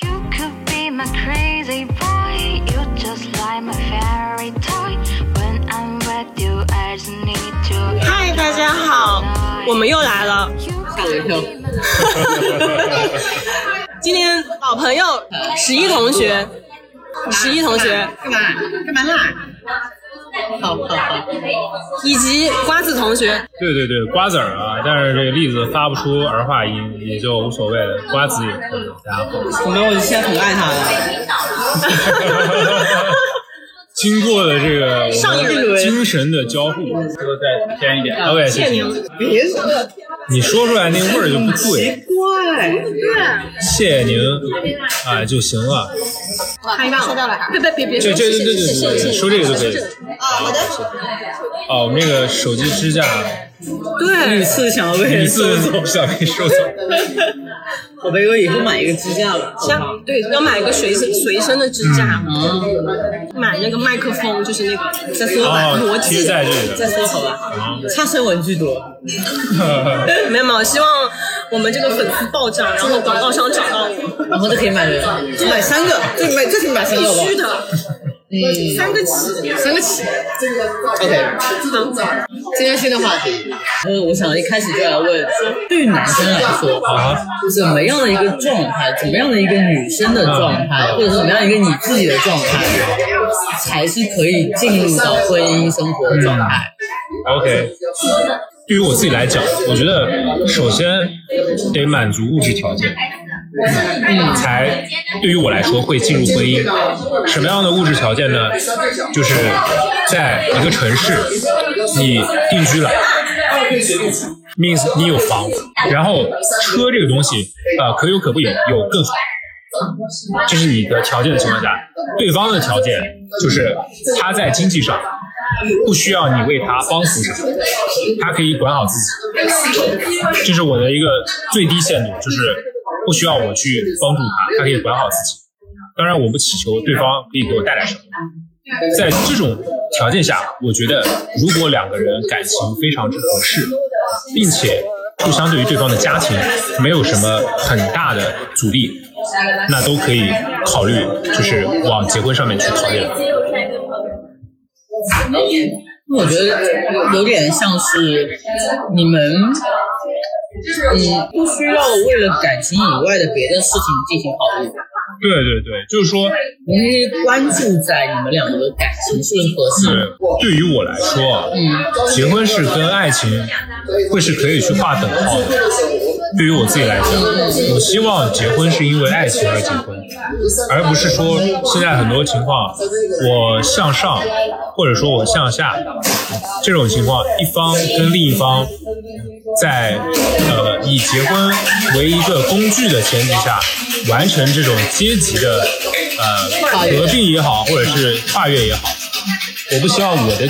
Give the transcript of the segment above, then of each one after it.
You could be my crazy boy. You just like my fairy toy. When I'm with you, I just need to. 嗨，大家好，我们又来了。吓我一跳。今天老朋友十一同学，十一同学干嘛？干嘛啦？好好好，以及瓜子同学，对对对，瓜子儿啊，但是这个栗子发不出儿化音，也就无所谓了。瓜子也可以，大家好。我没有，我现在很爱他了。经过了这个我上一轮们精神的交互，说再偏一点，OK，谢谢谢宁。别说了，你说出来那味儿就不对，怪。谢您啊就行了。太棒了，收到了，别别别别说，这这这这谢谢谢谢谢谢这说这个就可以。好的。哦，我们这个手机支架，对屡，次想要被人收走，不小心收走。我被我以后买一个支架吧。像对要买一个随身随身的支架，嗯，买那个麦克风，就是那个再说吧，哦，逻辑贴在这里再。说好吧。差生文具多。没有没有，希望我们这个粉丝暴涨，然后广告商找到我，然后就可以买人，买三个，最买最起码三个吧必须。的，嗯，三个起，三个起。OK，今天新的话题，呃我想一开始就来问，对于男生来说，啊，怎么样的一个状态，怎么样的一个女生的状态，或者是怎么样一个你自己的状态，才是可以进入到婚姻生活的状态？OK，对于我自己来讲，我觉得首先得满足物质条件，嗯，才对于我来说会进入婚姻。什么样的物质条件呢？就是在一个城市，你定居了，means 你有房，然后车这个东西，呃，可有可不有，有更好。这是你的条件的情况下，对方的条件就是他在经济上不需要你为他帮扶什么，他可以管好自己。这是我的一个最低限度，就是不需要我去帮助他，他可以管好自己。当然，我不祈求对方可以给我带来什么。在这种条件下，我觉得如果两个人感情非常之合适，并且互相对于对方的家庭没有什么很大的阻力，那都可以考虑，就是往结婚上面去考虑。我觉得有点像是你们，嗯，不需要为了感情以外的别的事情进行考虑，对对对，就是说，你关注在你们两个的感情是不是合适。是对于我来说啊，嗯，结婚是跟爱情会是可以去划等号的。对于我自己来讲，我希望结婚是因为爱情而结婚，而不是说现在很多情况我向上或者说我向下这种情况，一方跟另一方在呃以结婚为一个工具的前提下，完成这种阶级的呃合并也好，或者是跨越也好。我不希望我的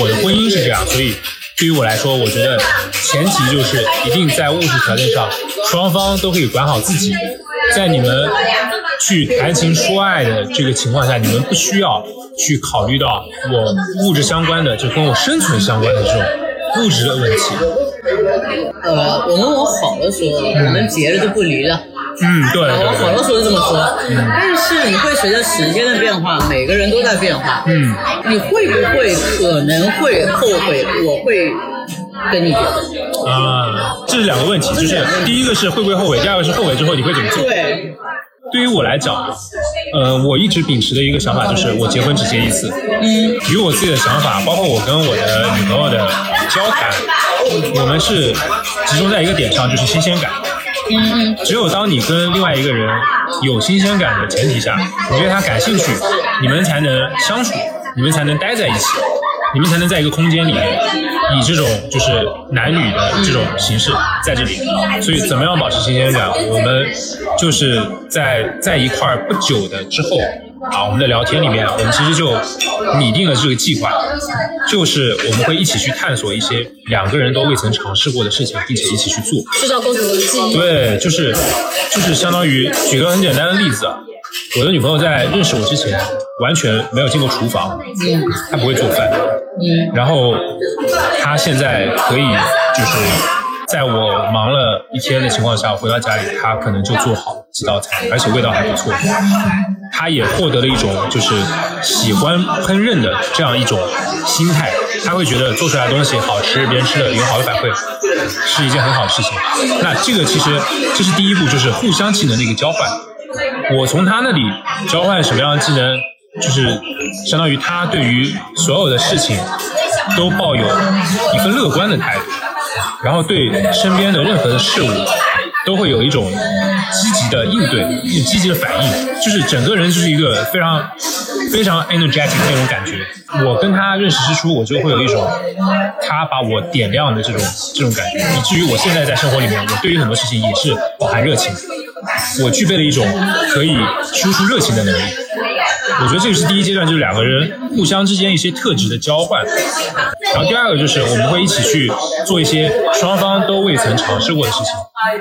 我的婚姻是这样，所以对于我来说，我觉得前提就是一定在物质条件上，双方都可以管好自己。在你们去谈情说爱的这个情况下，你们不需要去考虑到我物质相关的，就跟我生存相关的这种物质的问题。呃，我们往好的说，我们结了就不离了。嗯，对我好对对，的说是这么说，但是你会随着时间的变化，每个人都在变化。嗯，你会不会可能会后悔？我会跟你结婚。啊、这是两个问题，就是第一个是会不会后悔，第二个是后悔之后你会怎么做？对，对于我来讲，呃，我一直秉持的一个想法就是，我结婚只结一次。嗯，以我自己的想法，包括我跟我的女朋友的交谈，我们是集中在一个点上，就是新鲜感。嗯 只有当你跟另外一个人有新鲜感的前提下，你对他感兴趣，你们才能相处，你们才能待在一起，你们才能在一个空间里面，以这种就是男女的这种形式在这里。所以，怎么样保持新鲜感？我们就是在在一块不久的之后。啊，我们的聊天里面，我们其实就拟定了这个计划，就是我们会一起去探索一些两个人都未曾尝试过的事情，并且一起去做。制造共同的记忆。对，就是就是相当于举个很简单的例子啊，我的女朋友在认识我之前完全没有进过厨房，她不会做饭，嗯然后她现在可以就是在我忙了一天的情况下回到家里，他可能就做好几道菜，而且味道还不错。他也获得了一种就是喜欢烹饪的这样一种心态，他会觉得做出来的东西好吃，别人吃了有好的反馈，是一件很好的事情。那这个其实这是第一步，就是互相技能的一个交换。我从他那里交换什么样的技能，就是相当于他对于所有的事情都抱有一份乐观的态度，然后对身边的任何的事物都会有一种积极的应对、一种积极的反应，就是整个人就是一个非常非常 energetic 那种感觉。我跟他认识之初，我就会有一种他把我点亮的这种这种感觉，以至于我现在在生活里面，我对于很多事情也是饱含热情。我具备了一种可以输出热情的能力。我觉得这个是第一阶段，就是两个人互相之间一些特质的交换。然后第二个就是我们会一起去做一些双方都未曾尝试过的事情，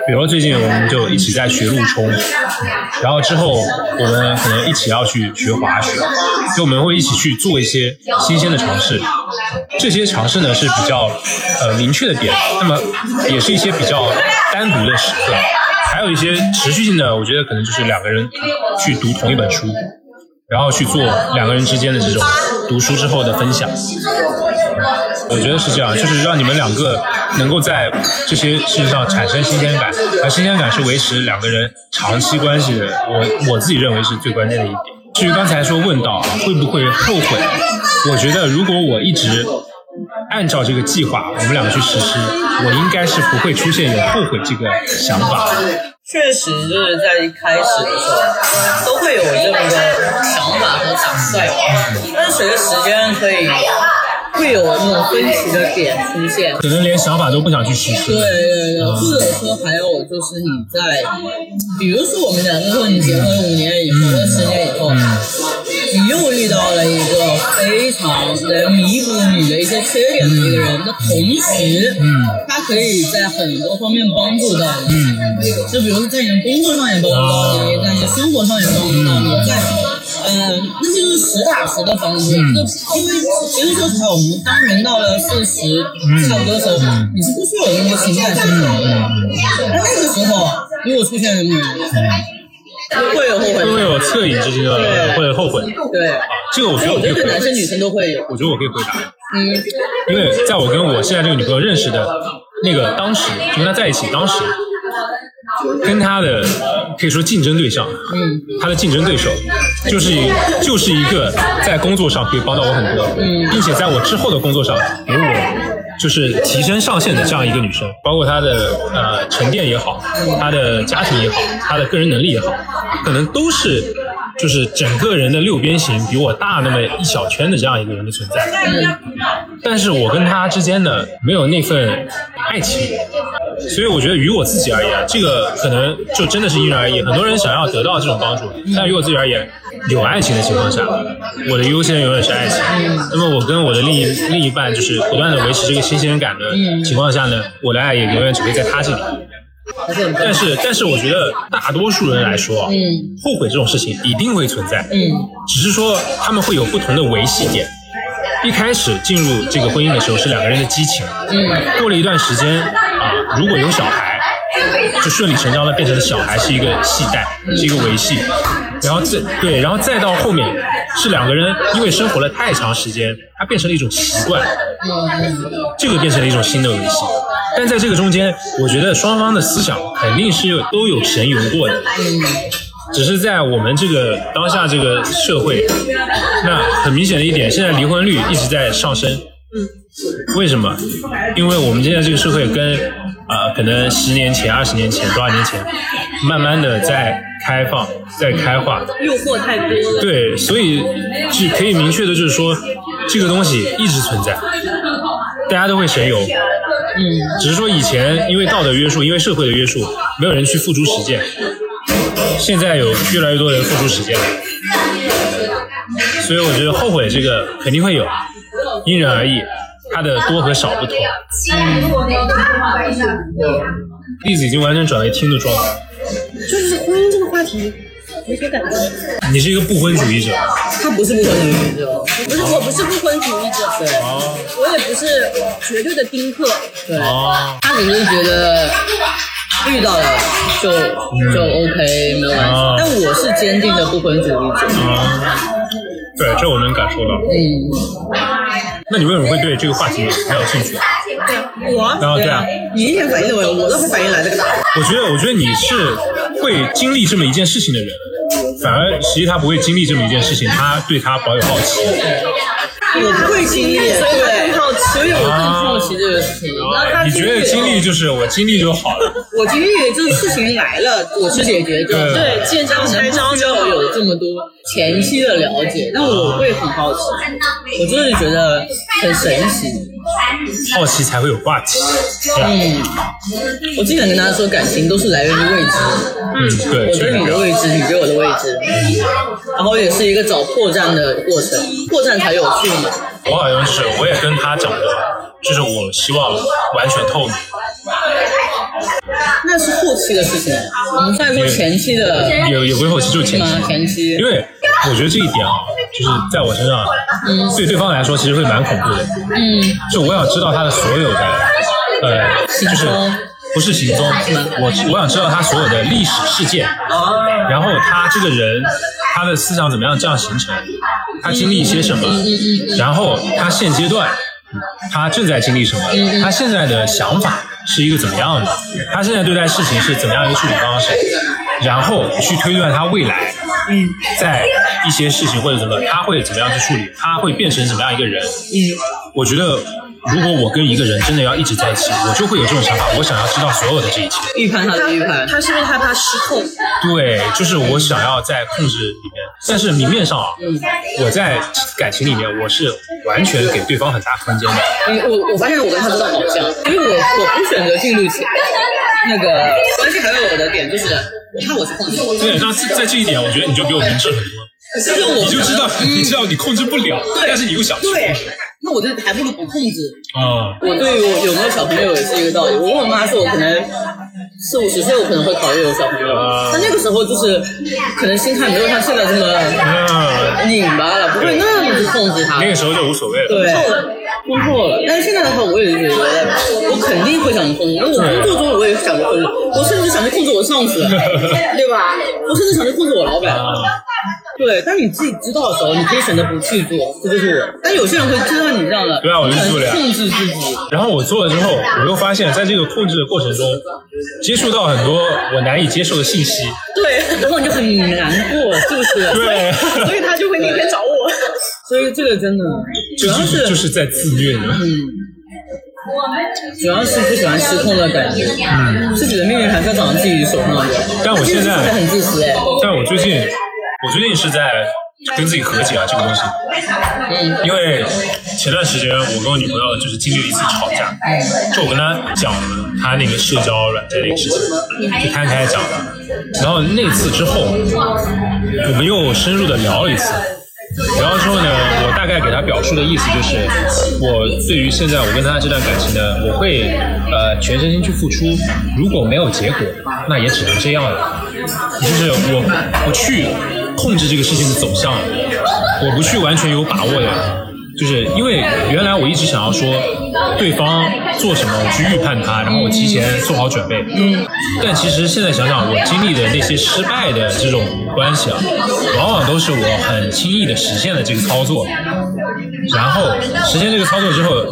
比如最近我们就一起在学路冲，然后之后我们可能一起要去学滑雪，就我们会一起去做一些新鲜的尝试。这些尝试呢是比较呃明确的点，那么也是一些比较单独的时刻。还有一些持续性的，我觉得可能就是两个人去读同一本书，然后去做两个人之间的这种读书之后的分享。我觉得是这样，就是让你们两个能够在这些事情上产生新鲜感，而新鲜感是维持两个人长期关系的。我我自己认为是最关键的一点。至于刚才说问到会不会后悔，我觉得如果我一直按照这个计划，我们两个去实施，我应该是不会出现有后悔这个想法。确实就是在一开始的时候都会有这么个想法和打算，但是随着时间可以会有那种分歧的点出现。可能连想法都不想去实施。对对对，或者说还有就是你在，比如说我们讲，就是说你结婚五年以后十年以后，你又遇到了一个非常能弥补你的一些缺点的一个人的同时，嗯他可以在很多方面帮助到你。嗯就比如说在你的工作上也帮助到你，在你的生活上也帮助到你，在呃，那就是实打实的帮助。就因为其实说实话，我们当人到了四十差不多的时候，你是不需要有那么多情感上的。那那个时候，如果出现了你，会有后悔会有恻隐之心的，对或者后悔？对，这个我觉得我我可以回答觉得对男。生女生都会有。我觉得我可以回答，嗯，因为在我跟我现在这个女朋友认识的那个当时，就跟她在一起当时，跟她的可以说竞争对象，嗯，她的竞争对手，就是一就是一个在工作上可以帮到我很多，嗯并且在我之后的工作上给我就是提升上限的这样一个女生，包括她的呃沉淀也好，她的家庭也好，她的个人能力也好，可能都是就是整个人的六边形比我大那么一小圈的这样一个人的存在。但是我跟他之间呢，没有那份爱情，所以我觉得于我自己而言，这个可能就真的是因人而异。很多人想要得到这种帮助，但于我自己而言，有爱情的情况下，我的优先永远是爱情。那么我跟我的另一另一半就是不断的维持这个新鲜感的情况下呢，我的爱也永远只会在他这里。但是，但是我觉得大多数人来说后悔这种事情一定会存在。嗯只是说他们会有不同的维系点。一开始进入这个婚姻的时候是两个人的激情，嗯过了一段时间啊，如果有小孩，就顺理成章的变成了小孩是一个系带，是一个维系，然后再对，然后再到后面是两个人因为生活了太长时间，它变成了一种习惯，嗯这个变成了一种新的维系。但在这个中间，我觉得双方的思想肯定是有都有神游过的，嗯只是在我们这个当下这个社会，那很明显的一点，现在离婚率一直在上升。嗯，为什么？因为我们现在这个社会跟啊、呃可能十年前、二十年前、多少年前，慢慢的在开放、在开化。诱惑太多了。对，所以是可以明确的就是说，这个东西一直存在，大家都会神游。嗯只是说以前因为道德约束，因为社会的约束，没有人去付诸实践。现在有越来越多人付诸实践了，所以我觉得后悔这个肯定会有，因人而异，它的多和少不同。栗子已经完全转为听的状态，就是婚姻这个话题，没什么感觉。你是一个不婚主义者他不是不婚主义者，不是，我不是不婚主义者，对哦我也不是绝对的丁克。对，哦，他只是觉得遇到了就就 OK 没有关系哦，但我是坚定的不婚主义者。啊，对，这我能感受到。嗯，那你为什么会对这个话题很有兴趣？对我然后对啊，你一点反应都没有，我都会反应来这个答案。我觉得，我觉得你是会经历这么一件事情的人，反而实际他不会经历这么一件事情，他对他保有好奇。我不会经历，所以我对更好奇所以我更好奇这个事情。你觉得经历就是我经历就好了？我经历这个事情来了，我去解决就对对见招拆招就要有这么多前期的了解，但我会很好奇，我真的觉得很神奇。好奇才会有话题，嗯，我经常跟大家说，感情都是来源于未知。嗯，对，我对你的未知，你对我的未知，然后也是一个找破绽的过程，破绽才有趣嘛。我好像是，我也跟他讲过，就是我希望完全透明。那是后期的事情，我们现在说前期的有有不是后期，就是前期。吗？前期因为我觉得这一点啊，就是在我身上，对对方来说其实会蛮恐怖的。嗯，就我想知道他的所有的，呃，就是不是行踪，我我想知道他所有的历史事件，然后他这个人，他的思想怎么样这样形成，他经历一些什么，然后他现阶段他正在经历什么，他现在的想法是一个怎么样的，他现在对待事情是怎么样一个处理方式，然后去推断他未来，嗯，在一些事情或者什么，他会怎么样去处理，他会变成什么样一个人，嗯，我觉得。如果我跟一个人真的要一直在一起，我就会有这种想法，我想要知道所有的这一切。预判他的预判，他是不是害怕失控？对，就是我想要在控制里面，但是明面上啊，我在感情里面我是完全给对方很大空间的。嗯我我发现我跟他真的好像，因为我我不选择进入情那个关系，还有我的点就是，你看我是控制，对，那在在这一点，我觉得你就比我明智很多。就是我你就知道，你知道你控制不了，但是你又想去那我就还不如不控制。啊，我对于我有没有小朋友也是一个道理。我跟我妈说，我可能四五十岁，我可能会考虑有小朋友，但那个时候就是可能心态没有像现在这么嗯，拧巴了，不会那么去控制他。那个时候就无所谓了。对，工作了。但是现在的话，我也觉得我肯定会想去控制。那我工作中我也想着控制，我甚至想去控制我上司，对吧？我甚至想去控制我老板。对，但你自己知道的时候，你可以选择不去做，这就是我。但有些人会知道你这样的，对啊我就做了呀控制自己。然后我做了之后，我又发现，在这个控制的过程中，接触到很多我难以接受的信息。对，然后你就很难过，是不是？对，所以他就会那天找我。所以这个真的主就要是就是在自虐呢。嗯，主要是不喜欢失控的感觉，嗯，自己的命运还是要掌握自己手上的。但我现在很自私哎，但我最近，我最近是在跟自己和解啊，这个东西。嗯，因为前段时间我跟我女朋友就是经历了一次吵架，就我跟她讲了她那个社交软件那个事情，就摊开讲了。然后那次之后，我们又深入的聊了一次。然后之后呢，我大概给他表述的意思就是，我对于现在我跟她这段感情呢，我会呃全身心去付出，如果没有结果，那也只能这样了。就是我不去控制这个事情的走向，我不去完全有把握的，就是因为原来我一直想要说对方做什么，我去预判他，然后我提前做好准备。嗯。但其实现在想想，我经历的那些失败的这种关系啊，往往都是我很轻易的实现了这个操作，然后实现这个操作之后，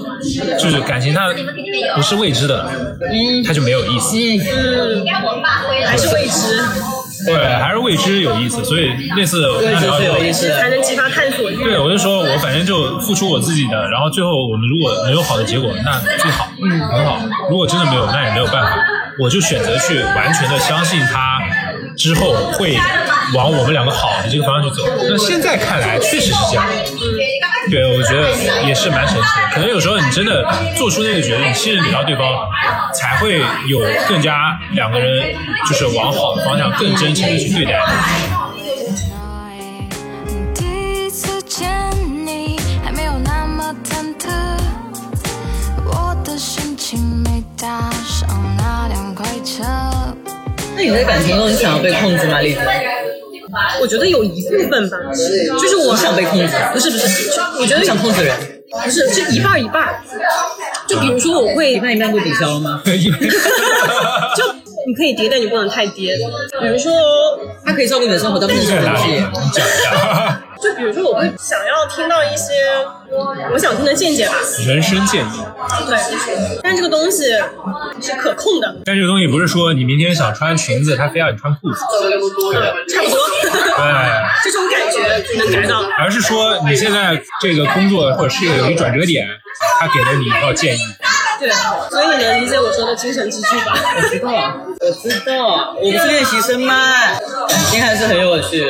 就是感情它不是未知的，嗯它就没有意思。嗯，还是未知，对，还是未知有意思，所以那次我跟他聊这是有意，思的。才能激发探索欲。对我就说我反正就付出我自己的，然后最后我们如果能有好的结果，那最好，嗯，很好。如果真的没有，那也没有办法，我就选择去完全的相信他，之后会往我们两个好的这个方向去走。那现在看来确实是这样，对，我觉得也是蛮神奇的。可能有时候你真的做出那个决定，信任给到对方，才会有更加两个人就是往好的方向更真诚的去对待。第一次见你还没有那么忐忑，我的心情没搭上那辆快车。那你在感情中，你想要被控制吗，栗子？我觉得有一部分吧，就是我不想被控制，不是不是，就我觉得想控制人。不是，是一半一半。就比如说，我会一半一半不抵消了吗？就你可以跌，但你不能太跌。比如说，他可以照顾你的生活，但不能在哪里？控制你讲一下。就比如说，我会想要听到一些我想听的见解吧。人生建议，对，但这个东西是可控的，但这个东西不是说你明天想穿裙子，他非要你穿裤子，差不多。对，这种感觉能感到。而是说你现在这个工作或者事业有一转折点，他给了你一套建议。对，所以你能理解我说的精神支柱吧？我知道，我知道，我不是练习生吗？感情还是很有趣，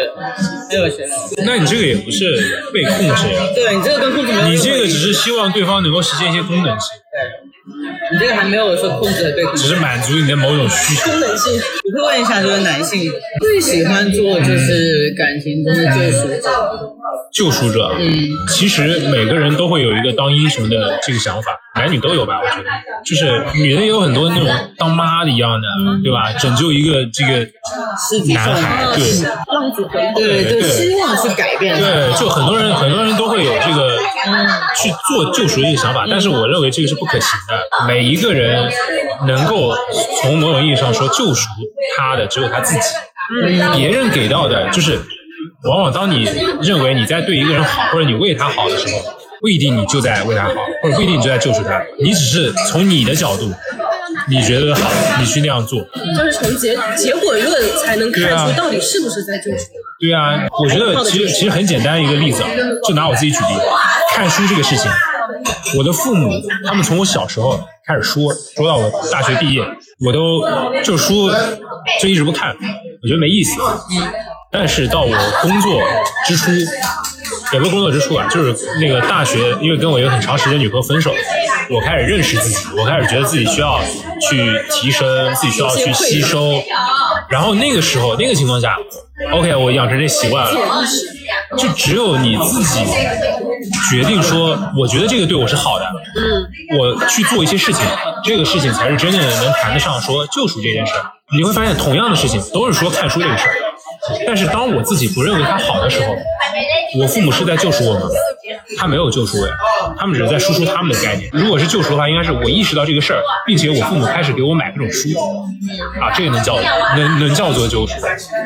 很有趣。那你这个也不是被控制呀，对你这个跟控制没有任何你这个只是希望对方能够实现一些功能性，对你这个还没有说控制和被控制。只是满足你的某种需求。功能性。我会问一下，就是男性最喜欢做就是感情中的救赎者，救赎者，嗯，其实每个人都会有一个当英雄的这个想法，男女都有吧？我觉得，就是女的也有很多那种当妈的一样的，对吧？拯救一个这个男孩，对浪子回头。对对，希望去改变。对，就很多人很多人都会有这个去做救赎的一个想法，但是我认为这个是不可行的。每一个人能够从某种意义上说救赎他的只有他自己，别人给到的就是，往往当你认为你在对一个人好，或者你为他好的时候，不一定你就在为他好，或者不一定你就在救赎他，你只是从你的角度，你觉得好，你去那样做。就是从结结果论才能看出到底是不是在救赎。对啊，我觉得其实其实很简单一个例子啊，就拿我自己举例，看书这个事情，我的父母他们从我小时候开始说，说到我大学毕业，我都就书就一直不看，我觉得没意思。但是到我工作之初，也不是工作之处啊，就是那个大学，因为跟我一个很长时间女朋友分手，我开始认识自己，我开始觉得自己需要去提升，自己需要去吸收。然后那个时候，那个情况下，OK，我养成这习惯了，就只有你自己决定说，我觉得这个对我是好的，嗯，我去做一些事情，这个事情才是真正能谈得上说救赎这件事儿。你会发现，同样的事情都是说看书这个事儿，但是当我自己不认为它好的时候，我父母是在救赎我吗？他没有救赎我呀，他们只是在输出他们的概念。如果是救赎的话，应该是我意识到这个事儿，并且我父母开始给我买各种书，啊，这个能叫能能叫做救赎，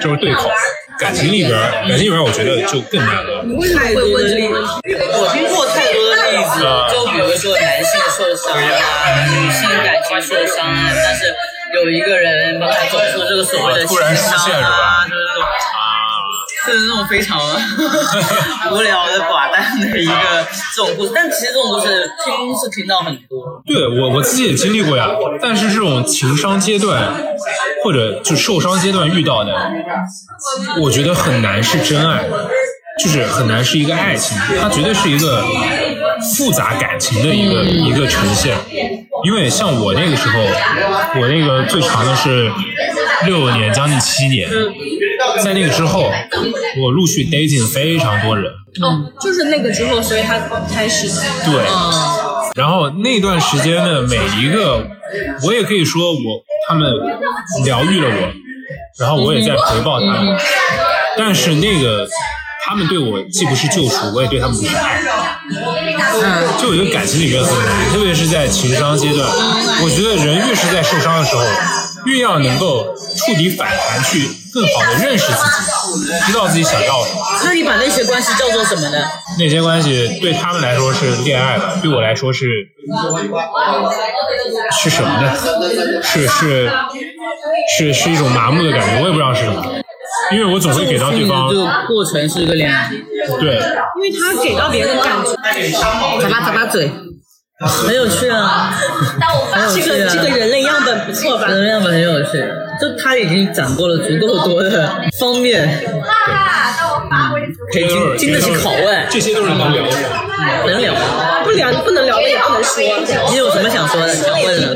就是对口。感情里边儿，感情里边儿，我觉得就更难了。为什么会问这个问题？我听过太多的例子，就比如说男性受伤啊，女性感情受伤啊，但是有一个人帮他走出这个所谓的突然出现是吧啊，就是这种就是那种非常 无聊的寡淡的一个这种故事，但其实这种故事听是听到很多。对我我自己也经历过呀，但是这种情商阶段或者就受伤阶段遇到的，我觉得很难是真爱，就是很难是一个爱情，它绝对是一个复杂感情的一个一个呈现。因为像我那个时候，我那个最长的是六年，将近七年，在那个之后，我陆续 dating 非常多人，哦，就是那个之后，所以他开始。对，嗯，然后那段时间的每一个，我也可以说我他们疗愈了我，然后我也在回报他们，但是那个他们对我既不是救赎，我也对他们不是爱。嗯，就有一个感情里面很难，特别是在情商阶段，我觉得人越是在受伤的时候，越要能够触底反弹，去更好的认识自己，知道自己想要什么。那你把那些关系叫做什么呢？那些关系对他们来说是恋爱的，对我来说是是什么呢？是是是是一种麻木的感觉，我也不知道是什么，因为我总会给到对方这个过程是一个恋爱。对因为他给到别人的感觉，咂巴咂巴嘴，很有趣啊，很有这趣啊。个这个人类样本不错吧？人类样本很有趣，就他已经掌握了足够多的方面，可以经经得起拷问，这些都是能聊的。能聊。不聊不能聊的也不能说，你有什么想说的？想问的？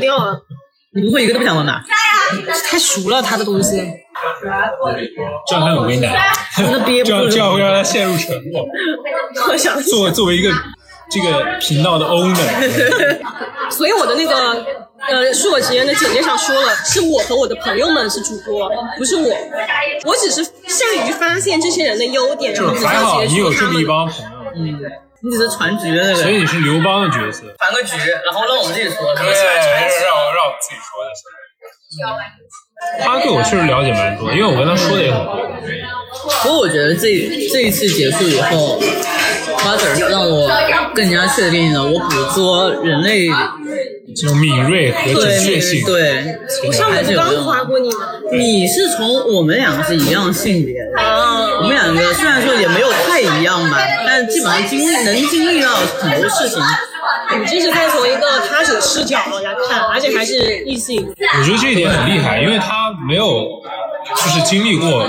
你不会一个都不想问吧？太熟了他的东西，这样他很为难，这样这样会让他陷入沉默。我想作作为一个这个频道的 owner。所以我的那个呃恕我直言的简介上说了，是我和我的朋友们是主播，不是我。我只是善于发现这些人的优点，然后只就是还好你有这么一结束他们。帮朋友，你只是传局的那个所以你是刘邦的角色。传个局，然后让我们自己说。对，让我让我自己说的是。他对我确实了解蛮多，因为我跟他说的也很多。不过我觉得这这一次结束以后，花子让我更加确定了我捕捉人类这种敏锐和准确对性，对，我上还次刚夸过你吗？你是从我们两个是一样性别的，啊我们两个虽然说也没有太一样吧，但基本上经历能经历到很多事情。你这是在从一个他者视角来看，而且还是异性。我觉得这一点很厉害，因为他没有就是经历过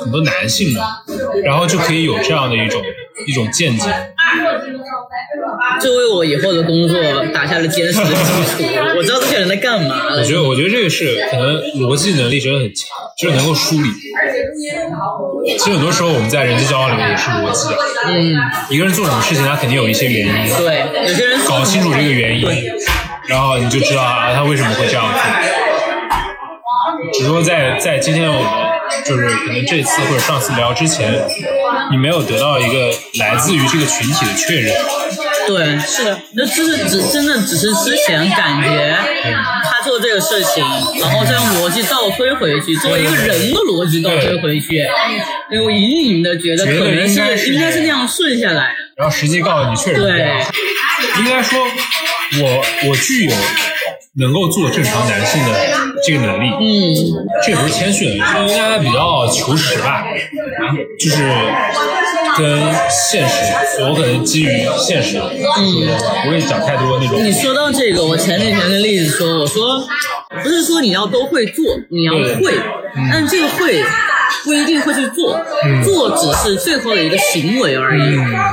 很多男性嘛，然后就可以有这样的一种一种见解。这为我以后的工作打下了坚实的基础。我知道这些人在干嘛。我觉得，我觉得这个是可能逻辑能力真的很强，就是能够梳理。其实很多时候我们在人际交往里面也是逻辑的，嗯，一个人做什么事情，他肯定有一些原因，对，有些人搞清楚这个原因，然后你就知道啊，他为什么会这样做。只不过在在今天我们就是可能这次或者上次聊之前，你没有得到一个来自于这个群体的确认。对，是的，那就是只真的只是之前感觉他做这个事情，然后再用逻辑倒推回去，作为一个人的逻辑倒推回去，因为我隐隐的觉得可能是是应该是那样顺下来的。然后实际告诉你确实不这样。应该说我我具有能够做正常男性的这个能力。嗯，这也不是谦逊，是应该比较求实吧，就是跟现实，我可能基于现实，嗯，不会讲太多那种。你说到这个，我前几天跟栗子说，我说不是说你要都会做，你要对会，但这个会不一定会去做，做只是最后的一个行为而已。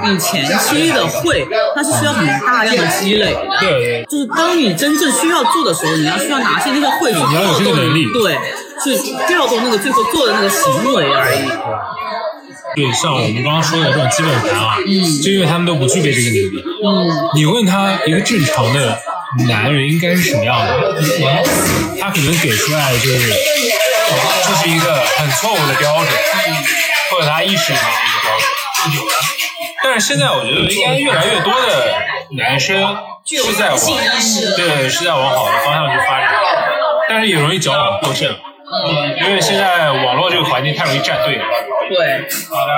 你前期的会，它是需要很大量的积累的。对对，就是当你真正需要做的时候，你要需要拿起那个会去你要有这个调动力对，去调动那个最后做的那个行为而已。对，像我们刚刚说的这种基本盘啊，就因为他们都不具备这个能力。嗯，你问他一个正常的男人应该是什么样的，他可能给出来的就是这是一个很错误的标准，或者他意识里面的一个标准。但是现在我觉得应该越来越多的男生是在往对是在往好的方向去发展，但是也容易矫枉过正，因为现在网络这个环境太容易站队了。对，好的。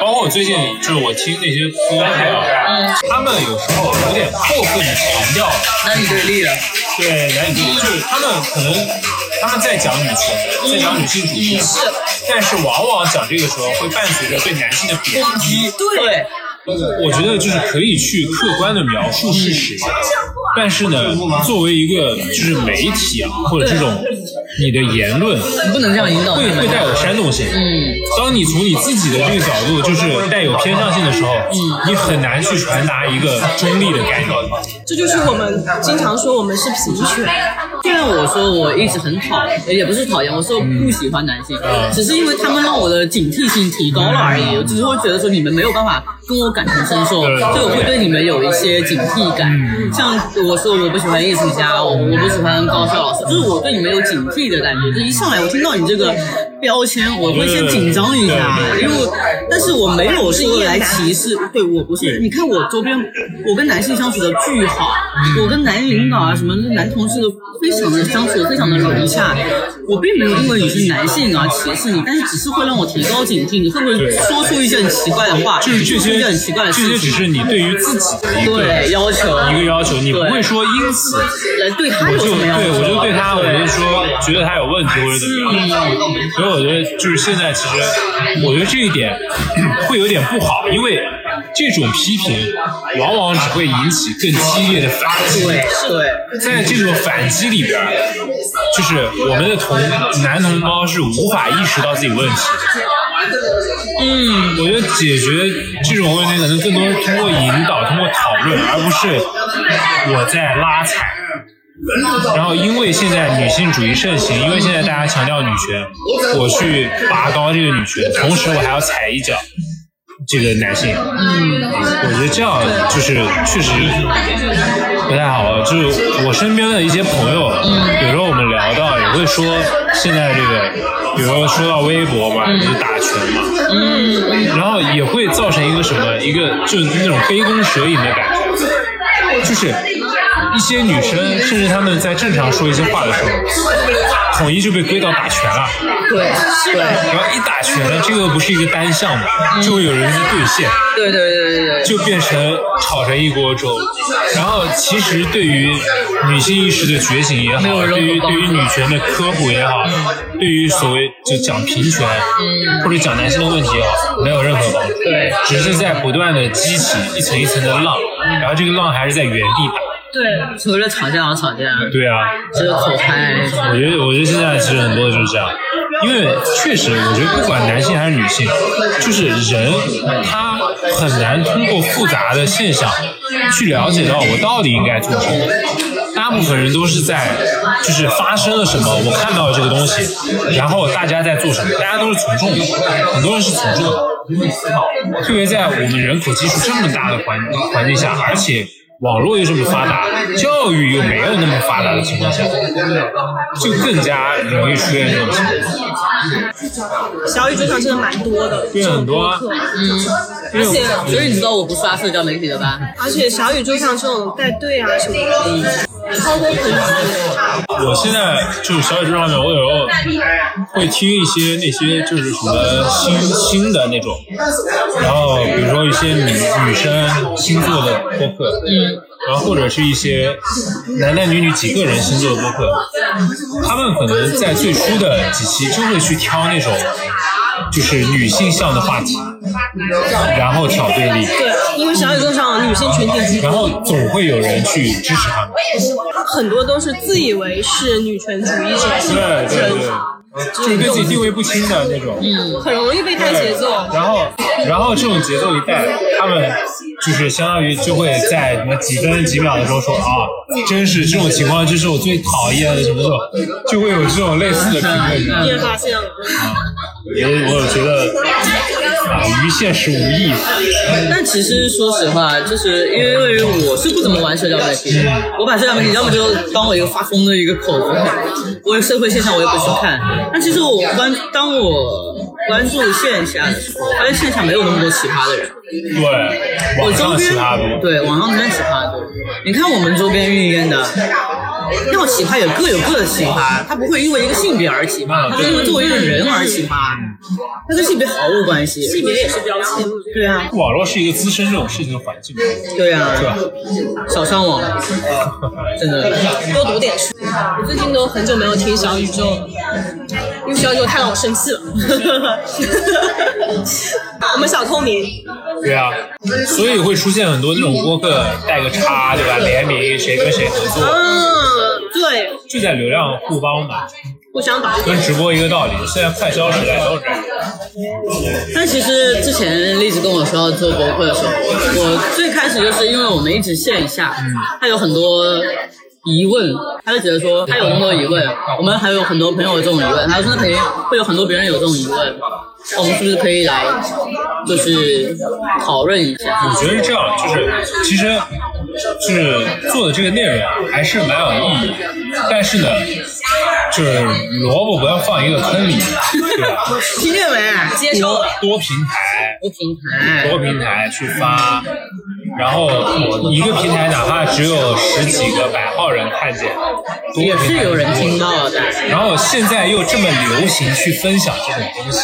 包括我最近就是我听那些歌啊，他们有时候有点过分的强调。男女对立了。对男女，就是他们可能他们在讲女权，在讲女性主义，但是往往讲这个时候会伴随着对男性的贬低。对，我觉得就是可以去客观的描述事实，但是呢，作为一个就是媒体啊，或者这种你的言论，你不能这样引导。会会带有煽动性。嗯，当你从你自己的这个角度就是带有偏向性的时候，你很难去传达一个中立的概念。这就是我们经常说我们是平权。虽然我说我一直很讨厌，也不是讨厌，我说不喜欢男性，只是因为他们让我的警惕性提高了而已。我只是会觉得说你们没有办法跟我感同身受，所以我会对你们有一些警惕感。像我说我不喜欢艺术家，我我不喜欢高校老师，就是我对你们有警惕的感觉。就一上来我听到你这个标签，我会先紧张一下，因为但是我没有说来歧视，对我不是。你看我周边，我跟男性相处的巨好，我跟男领导啊什么男同事都非常的相处的非常的融洽。我并没有因为你是男性而歧视你，但是只是会让我提高警惕。你会不会说出一些很奇怪的话？就是这些很奇怪的这些事情？只是你对于自己的一个对要求一个要求，你不会说因此来，对他有什么要求？对我就对他，我对就说觉得他有问题或者怎么样。所以我觉得就是现在，其实我觉得这一点 会有点不好，因为这种批评往往只会引起更激烈的反击。对对。在这种反击里边，就是我们的同男同胞是无法意识到自己问题的。嗯，我觉得解决这种问题可能更多是通过引导、通过讨论，而不是我在拉踩。然后，因为现在女性主义盛行，因为现在大家强调女权，我去拔高这个女权，同时我还要踩一脚，这个男性。嗯，我觉得这样就是确实不太好。就是我身边的一些朋友，有时候我们聊到也会说，现在这个，比如说说到微博嘛，就是打拳嘛，嗯，然后也会造成一个什么，一个就是那种杯弓蛇影的感觉，就是一些女生，甚至她们在正常说一些话的时候，统一就被归到打拳了。对，是的，然后一打拳呢，这个不是一个单项嘛，就会有人去兑现，对对对对对，就变成炒成一锅粥。然后其实对于女性意识的觉醒也好，对于对于女权的科普也好，对于所谓就讲平权或者讲男性的问题也好，没有任何帮助。对，只是在不断的激起一层一层的浪，然后这个浪还是在原地打。对，所谓的吵架而吵架，对啊，这个口嗨，我觉得，我觉得现在其实很多就是这样，因为确实，我觉得不管男性还是女性，就是人他很难通过复杂的现象去了解到我到底应该做什么。大部分人都是在就是发生了什么，我看到了这个东西，然后大家在做什么，大家都是从众的，很多人是从众的。特别在我们人口基数这么大的环环境下，而且网络又这么发达，教育又没有那么发达的情况下，就更加容易出现这种情况。小宇宙上真的蛮多的，对很多啊。嗯，而且所以你知道我不刷社交媒体的吧？而且小宇宙上这种带队啊什么的。我现在就是小宇宙上面，我有时候会听一些那些就是什么新新的那种，然后比如说一些女女生星座的播客，嗯，然后或者是一些男男女女几个人星座的播客，他们可能在最初的几期就会去挑那种就是女性向的话题，然后挑对立，对，因为小宇宙上女性群体居然，后总会有人去支持他们。很多都是自以为是女权主义者对对对，就是对自己定位不清的那种。嗯很容易被带节奏。然后，然后这种节奏一带，他们就是相当于就会在什么几分几秒的时候说啊，真是这种情况，就是我最讨厌的什么时候，就会有这种类似的评论。你也发现了，也我有觉得啊，与现实无异。但其实说实话，就是因为我是不怎么玩社交媒体的，我把社交媒体要么就当我一个发疯的一个口子看，我有社会现象我也不去看。但其实我关当我关注线下的时候，发现线下没有那么多奇葩的人。对，我周网上奇边。对网上真奇葩多。你看我们周边运营的，要喜欢也各有各的喜欢，他不会因为一个性别而喜欢，他会因为作为一个人而喜欢，他跟性别毫无关系。性别也是标签。对啊，网络是一个滋生这种事情的环境，对啊，是吧？少上网，真的。多读点书。我最近都很久没有听小宇宙了，因为小宇宙太让我生气了。我们小透明，对啊，所以会出现很多那种播客带个叉，对吧？联名谁跟谁合作，嗯，对，就在流量互帮嘛。互相打跟直播一个道理，现在快消时代都是这样。但其实之前栗子跟我说要做博客的时候，我最开始就是因为我们一直线下，他有很多疑问，他就觉得说他有那么多疑问，我们还有很多朋友有这种疑问，他说那肯定会有很多别人有这种疑问，那我们是不是可以来就是讨论一下？我觉得是这样，就是其实就是做的这个内容啊，还是蛮有意义的。但是呢，就是萝卜不要放一个坑里，对吧？听见没？接受了。多平台，多平台，多平台去发，然后一个平台哪怕只有十几个百号人看见，也是有人听到的。然后现在又这么流行去分享这种东西，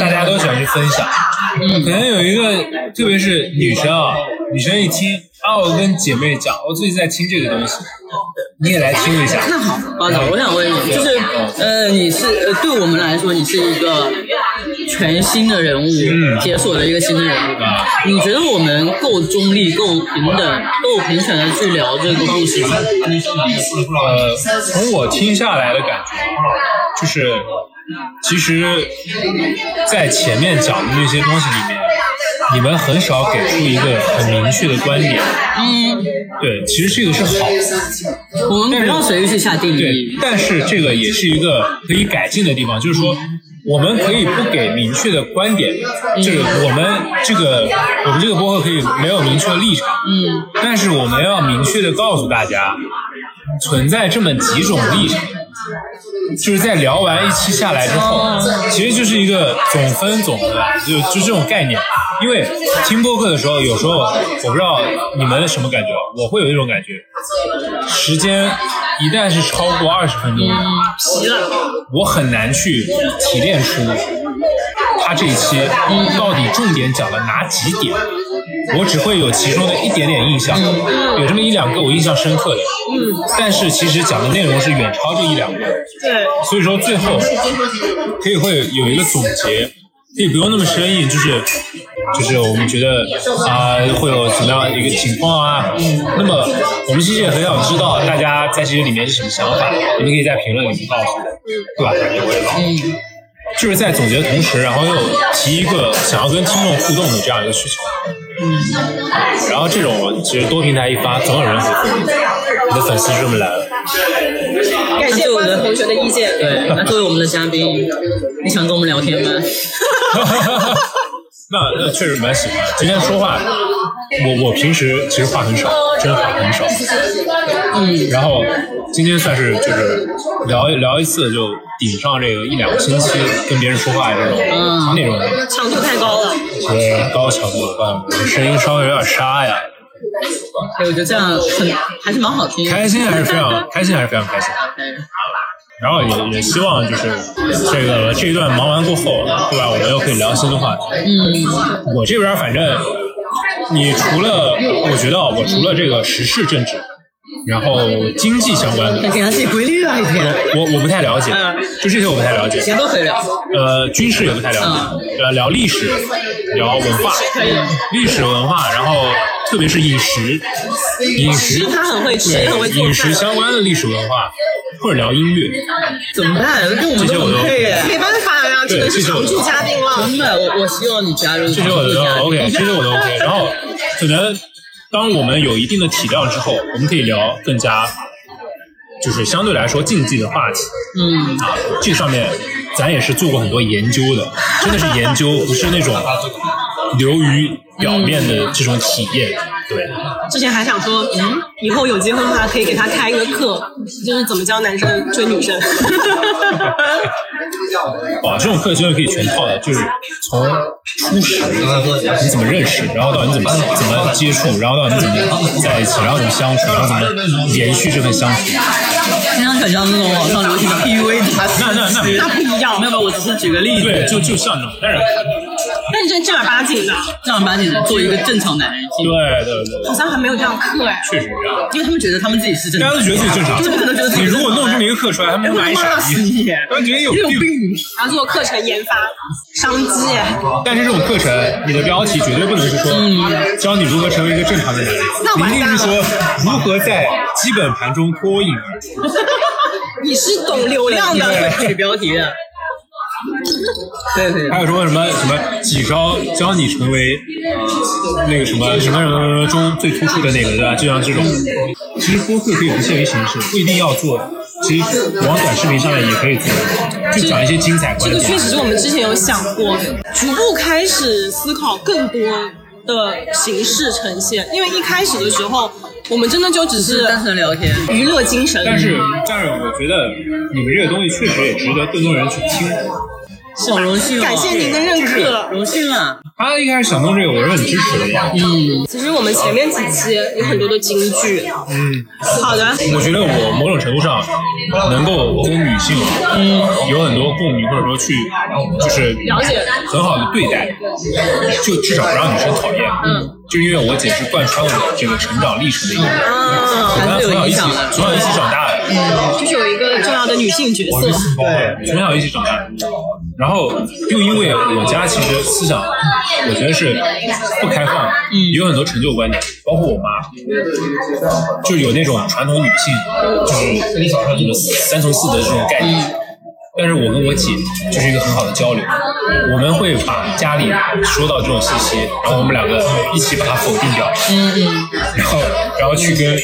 大家都喜欢去分享。可能有一个，特别是女生啊，女生一听啊，我跟姐妹讲，我最近在听这个东西，你也来听一下。那好，包总，我想问你，就是呃，你是呃，对我们来说，你是一个全新的人物，嗯。解锁了一个新的人物。你觉得我们够中立、够平等、够平权的去聊这个故事吗？呃，从我听下来的感觉，就是其实，在前面讲的那些东西里面，你们很少给出一个很明确的观点。嗯，对，其实这个是好的。我们不要随意去下定对义，。但是这个也是一个可以改进的地方，就是说，我们可以不给明确的观点，就是我们这个我们这个播客可以没有明确的立场，嗯，但是我们要明确的告诉大家，存在这么几种立场。就是在聊完一期下来之后，其实就是一个总分总的，就就这种概念。因为听播客的时候，有时候我不知道你们什么感觉，我会有一种感觉，时间一旦是超过二十分钟，我很难去提炼出他这一期到底重点讲了哪几点，我只会有其中的一点点印象，有这么一两个我印象深刻的，但是其实讲的内容是远超这一两个，对，所以说最后可以会有一个总结，可以不用那么生硬，就是就是我们觉得啊、会有怎么样一个情况啊，那么我们其实也很想知道大家在这些里面是什么想法，你们可以在评论里面告诉我，对吧？嗯。就是在总结的同时，然后又提一个想要跟听众互动的这样一个需求。嗯。然后这种其实多平台一发，总有人回复你，的粉丝是这么来了。感谢我的同学的意见。对，那作为我们的嘉宾，你想跟我们聊天吗？那那确实蛮喜欢。今天说话，我我平时其实话很少，真的话很少。嗯。然后今天算是就是聊一聊一次，就顶上这个一两个星期跟别人说话这种嗯那种强度太高了，一些高强度的声音稍微有点沙呀。对，我觉得这样很还是蛮好听的。开心还是非常开心，还是非常开心。对然后也也希望就是这个这一段忙完过后，对吧？我们又可以聊新的话题。嗯，我这边反正，你除了我觉得啊我除了这个时事政治，然后经济相关的，给他自己规律啊一天，我我不太了解，就这些我不太了解。谁都可以聊。呃，军事也不太了解，呃，聊历史，聊文化，历史文化，然后特别是饮食，饮食他很会吃，对很会饮食。相关的历史文化，或者聊音乐，怎么办？跟我们都很配耶。没办法呀，只能是常驻嘉宾了。真的，我我希望你加入。这些我都 OK，这些我都 OK。然后可能当我们有一定的体量之后，我们可以聊更加就是相对来说竞技的话题。嗯，啊，这上面咱也是做过很多研究的，真的是研究，不是那种流于表面的这种体验。对，之前还想说，嗯，以后有机会的话，可以给他开一个课，就是怎么教男生追女生。哇，这种课真的可以全套的，就是从初始你怎么认识，然后到你怎么怎么接触，然后到你怎么在一起，然后怎么相处，然后怎么延续这份相处。非常很像那种网上流行的 PUA。那那那那不一样没有没有，我只是举个例子。对，就就像这种，但是认真正儿八经的，正儿八经的做一个正常男人。对对对，好像还没有这样课哎。确实这样。因为他们觉得他们自己是正常大家都。觉得自己正常，怎么可能觉得自己你如果弄这么一个课出来，他们会骂你傻逼，你，他们觉得你有病。然后做课程研发，商机哎。但是这种课程，你的标题绝对不能是说教你如何成为一个正常的男人，一定是说如何在基本盘中脱颖而出。你是懂流量的，这个标题。对对还有说什么什么几招教你成为呃那个什么什么什么什么中最突出的那个，对吧？就像这种，其实播客可以不限于形式，不一定要做。其实往短视频上面也可以做，就讲一些精彩这个确。实是我们之前有想过的，逐步开始思考更多的形式呈现。因为一开始的时候，我们真的就只是单纯聊天。娱乐精神，但是，但是我觉得你们这个东西确实也值得更多人去听。小荣幸哦！感谢您的认可。荣幸啊！他一开始想弄这个，我是很支持的呀。嗯，其实我们前面几期有很多的金句。嗯，好的，我觉得我某种程度上能够跟女性嗯有很多共鸣，或者说去就是了解很好的对待，就至少不让女生讨厌。嗯，就因为我姐是贯穿我这个成长历程的一个人，啊，我们还是有从小一起从小一起长大的。就是有一个重要的女性角色。对，从小一起长大，然后又因为我家其实思想，我觉得是不开放的，有很多陈旧观念，包括我妈，就有那种传统女性，就是什么三从四德这种概念。但是我跟我姐就是一个很好的交流，我们会把家里说到这种信息，然后我们两个一起把它否定掉，然后然后去跟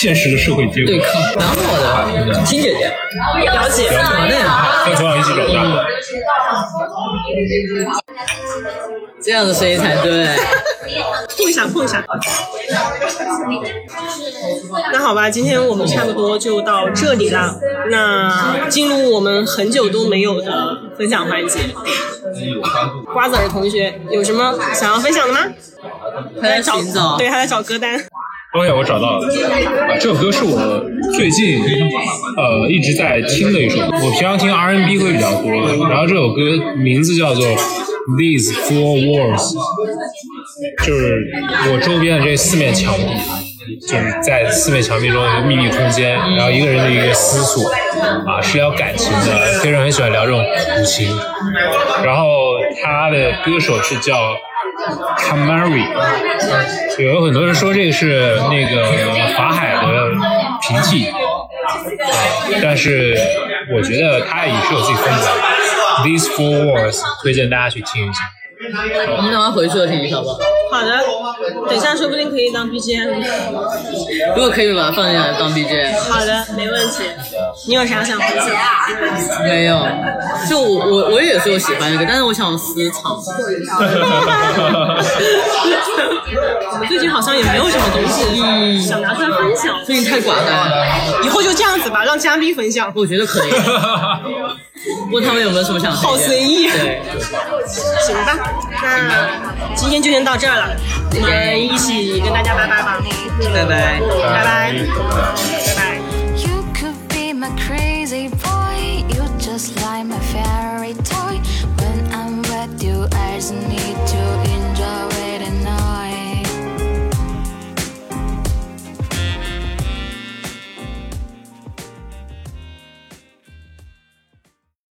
现实的社会结果。对抗，蛮好的，听姐姐，了解。好嘞，跟从小一起长大，这样的声音才对。碰一下，碰一下。那好吧，今天我们差不多就到这里了。那进入我们很久都没有的分享环节。瓜子儿同学有什么想要分享的吗？他在找，对，他在找歌单。OK，我找到了，这首歌是我最近呃一直在听的一首。我平常听 R&B 会比较多，然后这首歌名字叫做 These Four Walls，就是我周边的这四面墙壁，就是在四面墙壁中有一个秘密空间，然后一个人的一个思索啊，是聊感情的，非常很喜欢聊这种苦情。然后他的歌手是叫 Camari，有很多人说这个是那个法海的平替，啊，但是我觉得他也是有自己风格。These Four words 推荐大家去听一下。我们等会回去了听一下吧。好的，等一下说不定可以当 BGM。如果可以把它放进来当 BGM。好的，没问题。你有啥想分享？没有，就我我我也是有喜欢这个，但是我想私藏。我 最近好像也没有什么东西嗯想拿出来分享，最近太寡淡了，以后就这样子吧，让嘉宾分享。我觉得可以。问他们有没有什么想好随意。对，行吧，那今天就先到这儿了，我们一起跟大家拜拜吧，拜拜，拜拜，拜拜。Just like my fairy toy. When I'm with u I just need